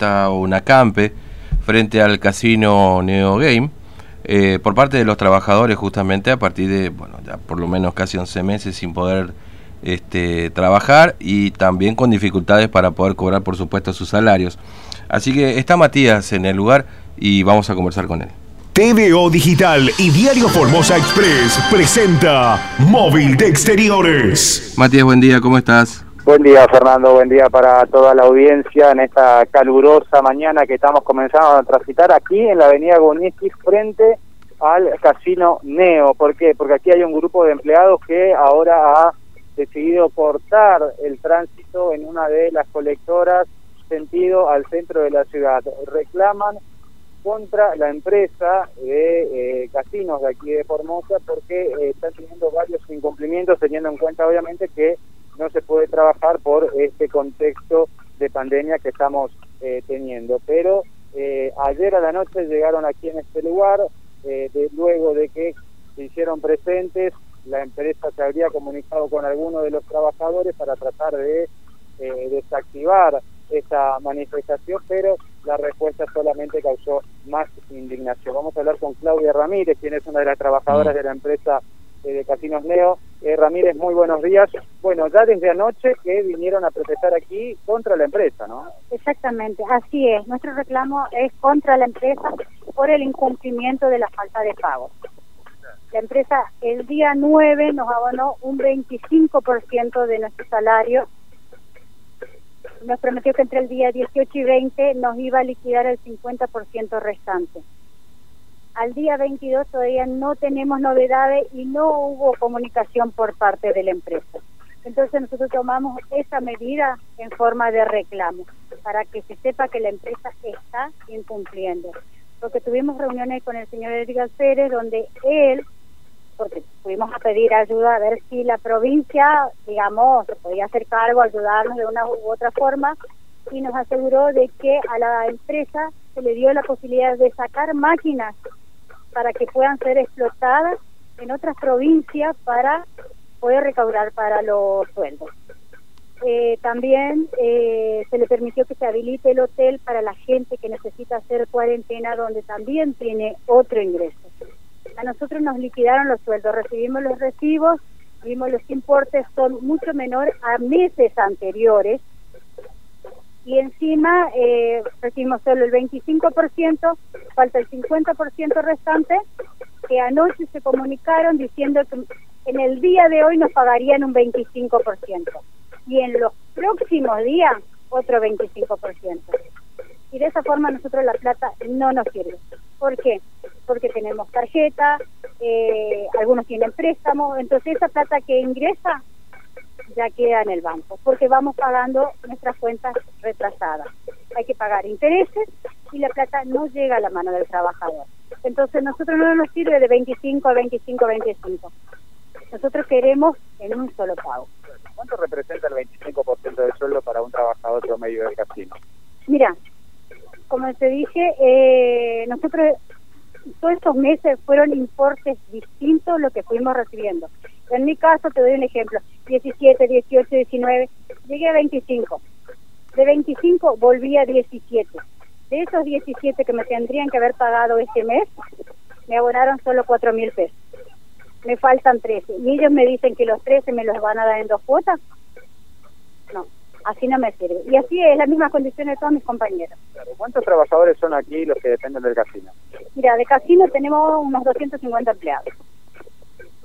protesta o un acampe frente al casino Neo Game eh, por parte de los trabajadores justamente a partir de, bueno, ya por lo menos casi 11 meses sin poder este, trabajar y también con dificultades para poder cobrar por supuesto sus salarios. Así que está Matías en el lugar y vamos a conversar con él. TVO Digital y Diario Formosa Express presenta Móvil de Exteriores. Matías, buen día, ¿cómo estás? Buen día, Fernando. Buen día para toda la audiencia en esta calurosa mañana que estamos comenzando a transitar aquí en la avenida Goniski frente al Casino Neo. ¿Por qué? Porque aquí hay un grupo de empleados que ahora ha decidido cortar el tránsito en una de las colectoras sentido al centro de la ciudad. Reclaman contra la empresa de eh, casinos de aquí de Formosa porque eh, están teniendo varios incumplimientos teniendo en cuenta obviamente que no se puede trabajar por este contexto de pandemia que estamos eh, teniendo. Pero eh, ayer a la noche llegaron aquí en este lugar, eh, de, luego de que se hicieron presentes, la empresa se habría comunicado con algunos de los trabajadores para tratar de desactivar esta manifestación, pero la respuesta solamente causó más indignación. Vamos a hablar con Claudia Ramírez, quien es una de las trabajadoras mm. de la empresa de Casinos Neo. Eh, Ramírez, muy buenos días. Bueno, ya desde anoche que vinieron a protestar aquí contra la empresa, ¿no? Exactamente, así es. Nuestro reclamo es contra la empresa por el incumplimiento de la falta de pago. La empresa el día 9 nos abonó un 25% de nuestro salario. Nos prometió que entre el día 18 y 20 nos iba a liquidar el 50% restante al día 22 todavía no tenemos novedades y no hubo comunicación por parte de la empresa. Entonces nosotros tomamos esa medida en forma de reclamo para que se sepa que la empresa está incumpliendo. Porque tuvimos reuniones con el señor Edgar Pérez donde él, porque fuimos a pedir ayuda a ver si la provincia, digamos, podía hacer cargo, ayudarnos de una u otra forma, y nos aseguró de que a la empresa se le dio la posibilidad de sacar máquinas para que puedan ser explotadas en otras provincias para poder recaudar para los sueldos. Eh, también eh, se le permitió que se habilite el hotel para la gente que necesita hacer cuarentena, donde también tiene otro ingreso. A nosotros nos liquidaron los sueldos, recibimos los recibos, vimos los importes son mucho menor a meses anteriores y encima eh, recibimos solo el 25%, falta el 50% restante, que anoche se comunicaron diciendo que en el día de hoy nos pagarían un 25% y en los próximos días otro 25%. Y de esa forma nosotros la plata no nos sirve. ¿Por qué? Porque tenemos tarjeta, eh, algunos tienen préstamos, entonces esa plata que ingresa ya queda en el banco, porque vamos pagando nuestras cuentas retrasadas. Hay que pagar intereses y la plata no llega a la mano del trabajador. Entonces nosotros no nos sirve de 25 a 25 a 25. Nosotros queremos en un solo pago. ¿Cuánto representa el 25% del sueldo para un trabajador promedio del casino? Mira, como te dije, eh, nosotros todos estos meses fueron importes distintos lo que fuimos recibiendo. En mi caso, te doy un ejemplo, 17, 18, 19, llegué a 25. De 25 volví a 17. De esos 17 que me tendrían que haber pagado este mes, me abonaron solo 4 mil pesos. Me faltan 13. Y ellos me dicen que los 13 me los van a dar en dos cuotas. No, así no me sirve. Y así es la misma condición de todos mis compañeros. ¿Cuántos trabajadores son aquí los que dependen del casino? Mira, de casino tenemos unos 250 empleados.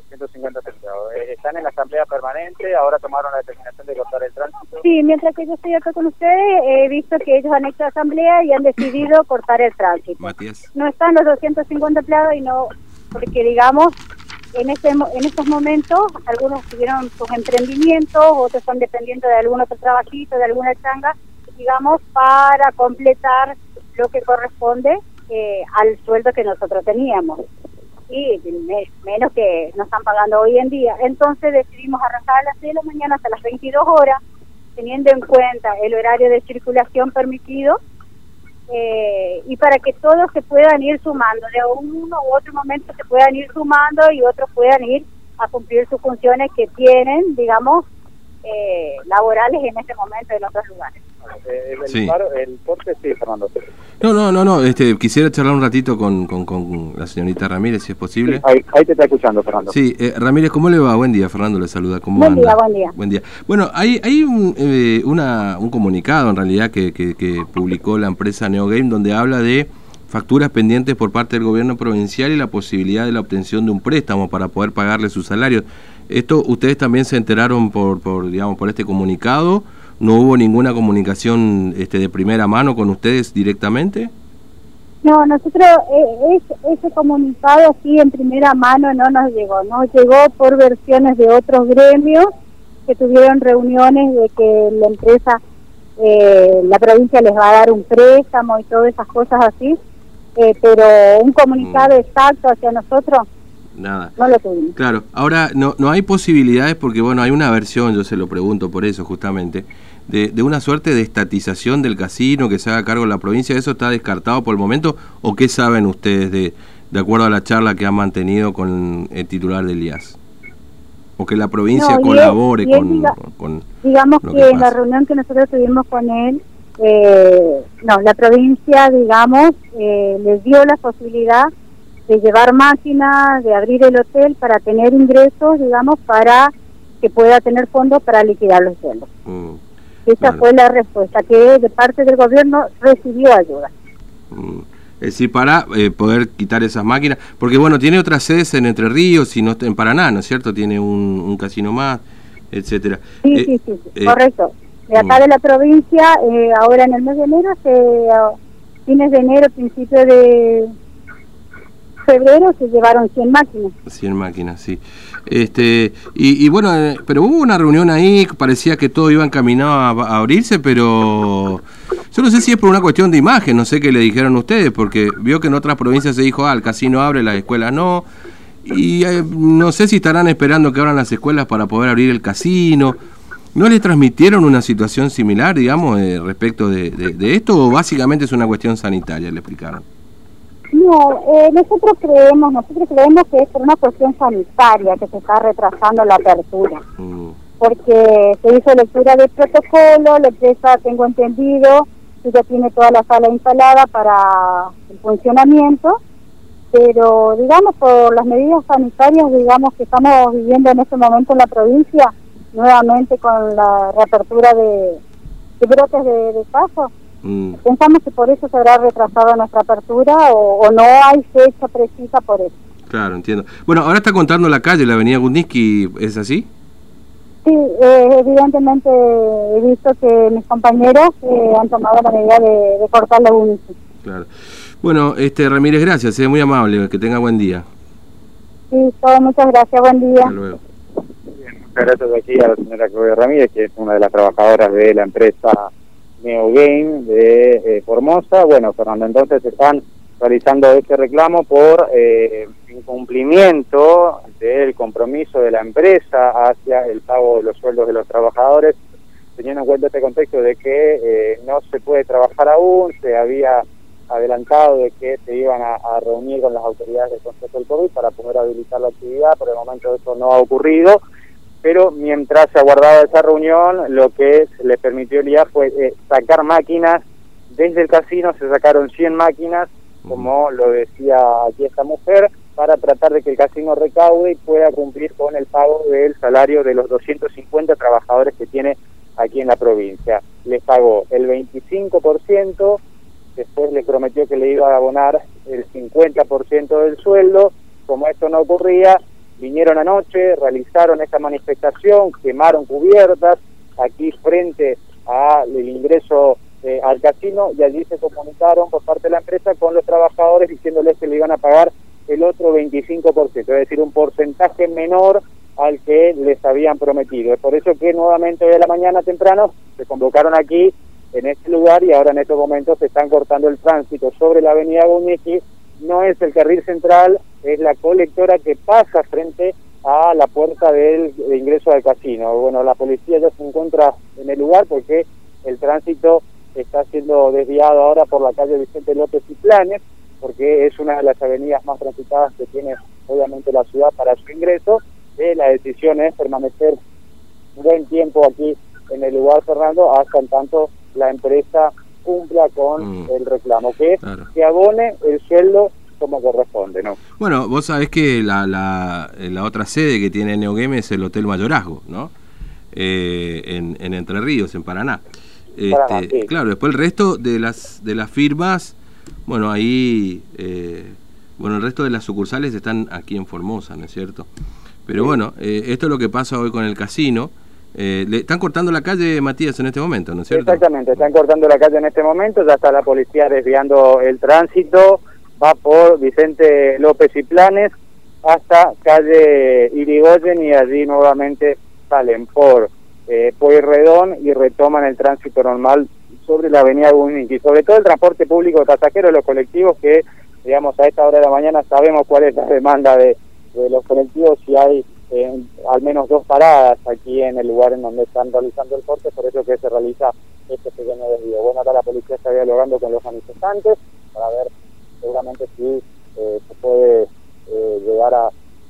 150 eh, Están en la asamblea permanente, ahora tomaron la determinación de cortar el tránsito. Sí, mientras que yo estoy acá con ustedes, he visto que ellos han hecho asamblea y han decidido cortar el tránsito. Matías. No están los 250 empleados y no, porque digamos, en, este, en estos momentos algunos tuvieron sus emprendimientos, otros están dependiendo de algún otro trabajito, de alguna changa, digamos, para completar lo que corresponde eh, al sueldo que nosotros teníamos y menos que nos están pagando hoy en día. Entonces decidimos arrancar a las 6 de la mañana hasta las 22 horas, teniendo en cuenta el horario de circulación permitido, eh, y para que todos se puedan ir sumando, de uno u otro momento se puedan ir sumando y otros puedan ir a cumplir sus funciones que tienen, digamos, eh, laborales en este momento en otros lugares. Eh, el, Sí. paro- el sí, Fernando. No, no, no, no, este, quisiera charlar un ratito con, con, con la señorita Ramírez, si es posible. Ahí, ahí te está escuchando, Fernando. Sí, eh, Ramírez, ¿cómo le va? Buen día, Fernando le saluda. ¿Cómo Buen anda? día, buen día. Buen día. Bueno, hay, hay un, eh, una, un comunicado en realidad que, que, que publicó la empresa NeoGame donde habla de facturas pendientes por parte del gobierno provincial y la posibilidad de la obtención de un préstamo para poder pagarle sus salarios. ¿Esto ustedes también se enteraron por, por digamos, por este comunicado? ¿No hubo ninguna comunicación este, de primera mano con ustedes directamente? No, nosotros eh, es- ese comunicado así en primera mano no nos llegó, nos llegó por versiones de otros gremios que tuvieron reuniones de que la empresa, eh, la provincia les va a dar un préstamo y todas esas cosas así, eh, pero un comunicado exacto hacia nosotros Nada. no lo tuvimos. Claro, ahora no, no hay posibilidades porque, bueno, hay una versión, yo se lo pregunto por eso justamente, de, de una suerte de estatización del casino que se haga cargo de la provincia. ¿Eso está descartado por el momento o qué saben ustedes de, de acuerdo a la charla que han mantenido con el titular del IAS? O que la provincia No, y él- colabore él con, diga- con... Digamos que, que en la reunión que nosotros tuvimos con él, eh, no, la provincia, digamos, eh, les dio la posibilidad de llevar máquinas, de abrir el hotel para tener ingresos, digamos, para que pueda tener fondos para liquidar los sueldos. mm, Esa fue la respuesta, que de parte del gobierno recibió ayuda. mm. Es decir, para eh, poder quitar esas máquinas, porque bueno, tiene otras sedes en Entre Ríos y no en Paraná, ¿no es cierto? Tiene un, un casino más, etcétera. Sí, Eh, sí, sí, sí, eh, correcto. De acá mm. de la provincia, eh, ahora en el mes de enero, se, fines de enero, principio de febrero, se llevaron 100 máquinas. 100 máquinas, sí. Este, y, y bueno, eh, pero hubo una reunión ahí, parecía que todo iba encaminado a, abrirse, pero yo no sé si es por una cuestión de imagen, no sé qué le dijeron ustedes, porque vio que en otras provincias se dijo, ah, el casino abre, las escuelas no, y eh, no sé si estarán esperando que abran las escuelas para poder abrir el casino. ¿No les transmitieron una situación similar, digamos, eh, respecto de- de esto, o básicamente es una cuestión sanitaria, le explicaron? No, eh, nosotros creemos, nosotros creemos que es por una cuestión sanitaria que se está retrasando la apertura. Mm, porque se hizo lectura del protocolo, la empresa, tengo entendido, que ya tiene toda la sala instalada para el funcionamiento, pero digamos por las medidas sanitarias, digamos que estamos viviendo en este momento en la provincia, nuevamente con la reapertura de, de brotes de, de casos, mm. pensamos que por eso se habrá retrasado nuestra apertura o, o no hay fecha precisa por eso. Claro, entiendo. Bueno, ahora está contando la calle, la avenida Gundinski, ¿es así? Sí, eh, evidentemente he visto que mis compañeros eh, han tomado la medida de, de cortar la UNICI. Claro. Bueno, este Ramírez, gracias, es muy amable, que tenga buen día. Sí, todo, muchas gracias, buen día. Hasta luego. Muchas gracias aquí a la señora Claudia Ramírez, que es una de las trabajadoras de la empresa NeoGame de eh, Formosa. Bueno, Fernando, entonces están realizando este reclamo por eh, incumplimiento del compromiso de la empresa hacia el pago de los sueldos de los trabajadores, teniendo en cuenta este contexto de que eh, no se puede trabajar aún, se había adelantado de que se iban a, reunir con las autoridades del Consejo del COVID para poder habilitar la actividad, por el momento eso no ha ocurrido, pero mientras se aguardaba esa reunión, lo que se le permitió el IA fue eh, sacar máquinas. Desde el casino, se sacaron 100 máquinas, como lo decía aquí esta mujer, para tratar de que el casino recaude y pueda cumplir con el pago del salario de los 250 trabajadores que tiene aquí en la provincia. Les pagó el 25%, después le prometió que le iba a abonar el 50% del sueldo, como esto no ocurría, vinieron anoche, realizaron esta manifestación, quemaron cubiertas aquí frente al ingreso eh, al casino y allí se comunicaron por parte de la empresa con los trabajadores diciéndoles que le iban a pagar el otro 25%, es decir, un porcentaje menor al que les habían prometido. Es por eso que nuevamente de la mañana temprano se convocaron aquí en este lugar y ahora en estos momentos se están cortando el tránsito sobre la avenida Gunichi. No es el carril central, es la colectora que pasa frente a la puerta del de ingreso al casino. Bueno, la policía ya se encuentra en el lugar porque el tránsito está siendo desviado ahora por la calle Vicente López y Planes, porque es una de las avenidas más transitadas que tiene obviamente la ciudad para su ingreso. La decisión es permanecer buen tiempo aquí en el lugar, Fernando, hasta en tanto la empresa cumpla con Mm. el reclamo, que es Claro. que abone el sueldo como corresponde, ¿no? Bueno, vos sabés que la, la, la otra sede que tiene Neogame es el Hotel Mayorazgo, ¿no? Eh, en, en Entre Ríos, en Paraná. Paraná, Este, sí. Claro, después el resto de las de las firmas, bueno, ahí, eh, bueno, el resto de las sucursales están aquí en Formosa, ¿no es cierto? Pero bueno, eh, esto es lo que pasa hoy con el casino. Eh, le están cortando la calle, Matías, en este momento, ¿no es cierto? Exactamente, están cortando la calle en este momento, ya está la policía desviando el tránsito, va por Vicente López y Planes hasta calle Irigoyen y allí nuevamente salen por eh, Pueyrredón y retoman el tránsito normal sobre la avenida Buniki, sobre todo el transporte público de pasajeros, los colectivos que, digamos, a esta hora de la mañana sabemos cuál es la demanda de, de los colectivos y hay eh, al menos dos paradas aquí en el lugar en donde están realizando el corte, por eso que se realiza este pequeño desvío. Bueno, acá la policía está dialogando con los manifestantes para ver seguramente si eh, se puede eh, llegar a,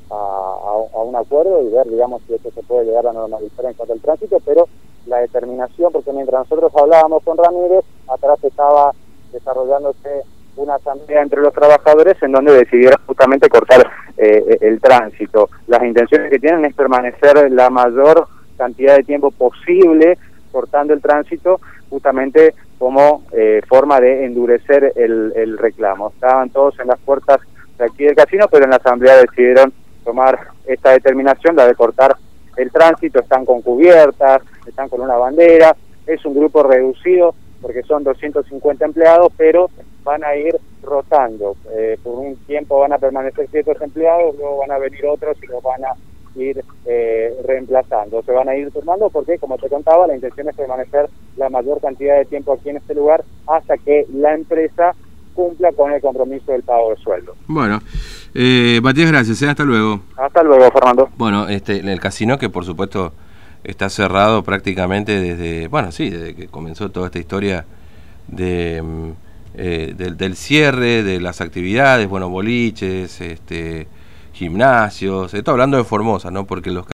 a- a un acuerdo y ver, digamos, si esto se puede llegar a normalizar en cuanto al tránsito, pero la determinación, porque mientras nosotros hablábamos con Ramírez, atrás estaba desarrollándose una asamblea entre los trabajadores en donde decidieron justamente cortar eh, el tránsito. Las intenciones que tienen es permanecer la mayor cantidad de tiempo posible cortando el tránsito justamente como eh, forma de endurecer el, el reclamo. Estaban todos en las puertas de aquí del casino, pero en la asamblea decidieron tomar esta determinación, la de cortar el tránsito, están con cubiertas, están con una bandera, es un grupo reducido porque son 250 empleados, pero van a ir rotando. Eh, por un tiempo van a permanecer ciertos empleados, luego van a venir otros y los van a ir eh, reemplazando. Se van a ir formando porque, como te contaba, la intención es permanecer la mayor cantidad de tiempo aquí en este lugar hasta que la empresa cumpla con el compromiso del pago de sueldo. Bueno, eh, Matías, gracias, ¿eh? hasta luego. Hasta luego, Fernando. Bueno, este, el casino que por supuesto está cerrado prácticamente desde, bueno, sí, desde que comenzó toda esta historia de, mm, eh, del, del cierre de las actividades, bueno, boliches, este, gimnasios, estoy hablando de Formosa, ¿no? Porque los